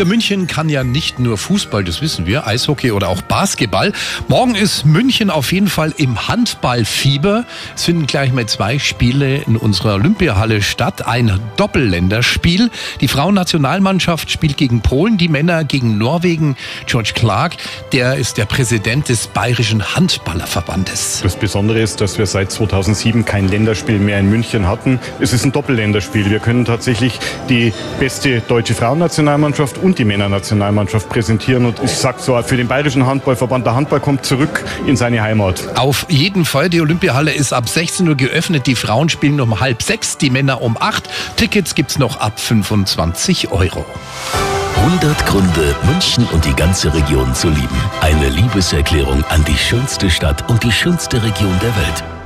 Ja, München kann ja nicht nur Fußball, das wissen wir, Eishockey oder auch Basketball. Morgen ist München auf jeden Fall im Handballfieber. Es finden gleich mal zwei Spiele in unserer Olympiahalle statt. Ein Doppelländerspiel. Die Frauennationalmannschaft spielt gegen Polen, die Männer gegen Norwegen. George Clark, der ist der Präsident des Bayerischen Handballerverbandes. Das Besondere ist, dass wir seit 2007 kein Länderspiel mehr in München hatten. Es ist ein Doppelländerspiel. Wir können tatsächlich die beste deutsche Frauennationalmannschaft und die Männernationalmannschaft präsentieren. Und ich sage so, für den Bayerischen Handballverband, der Handball kommt zurück in seine Heimat. Auf jeden Fall, die Olympiahalle ist ab 16 Uhr geöffnet. Die Frauen spielen um halb sechs, die Männer um acht. Tickets gibt's noch ab 25 Euro. 100 Gründe, München und die ganze Region zu lieben. Eine Liebeserklärung an die schönste Stadt und die schönste Region der Welt.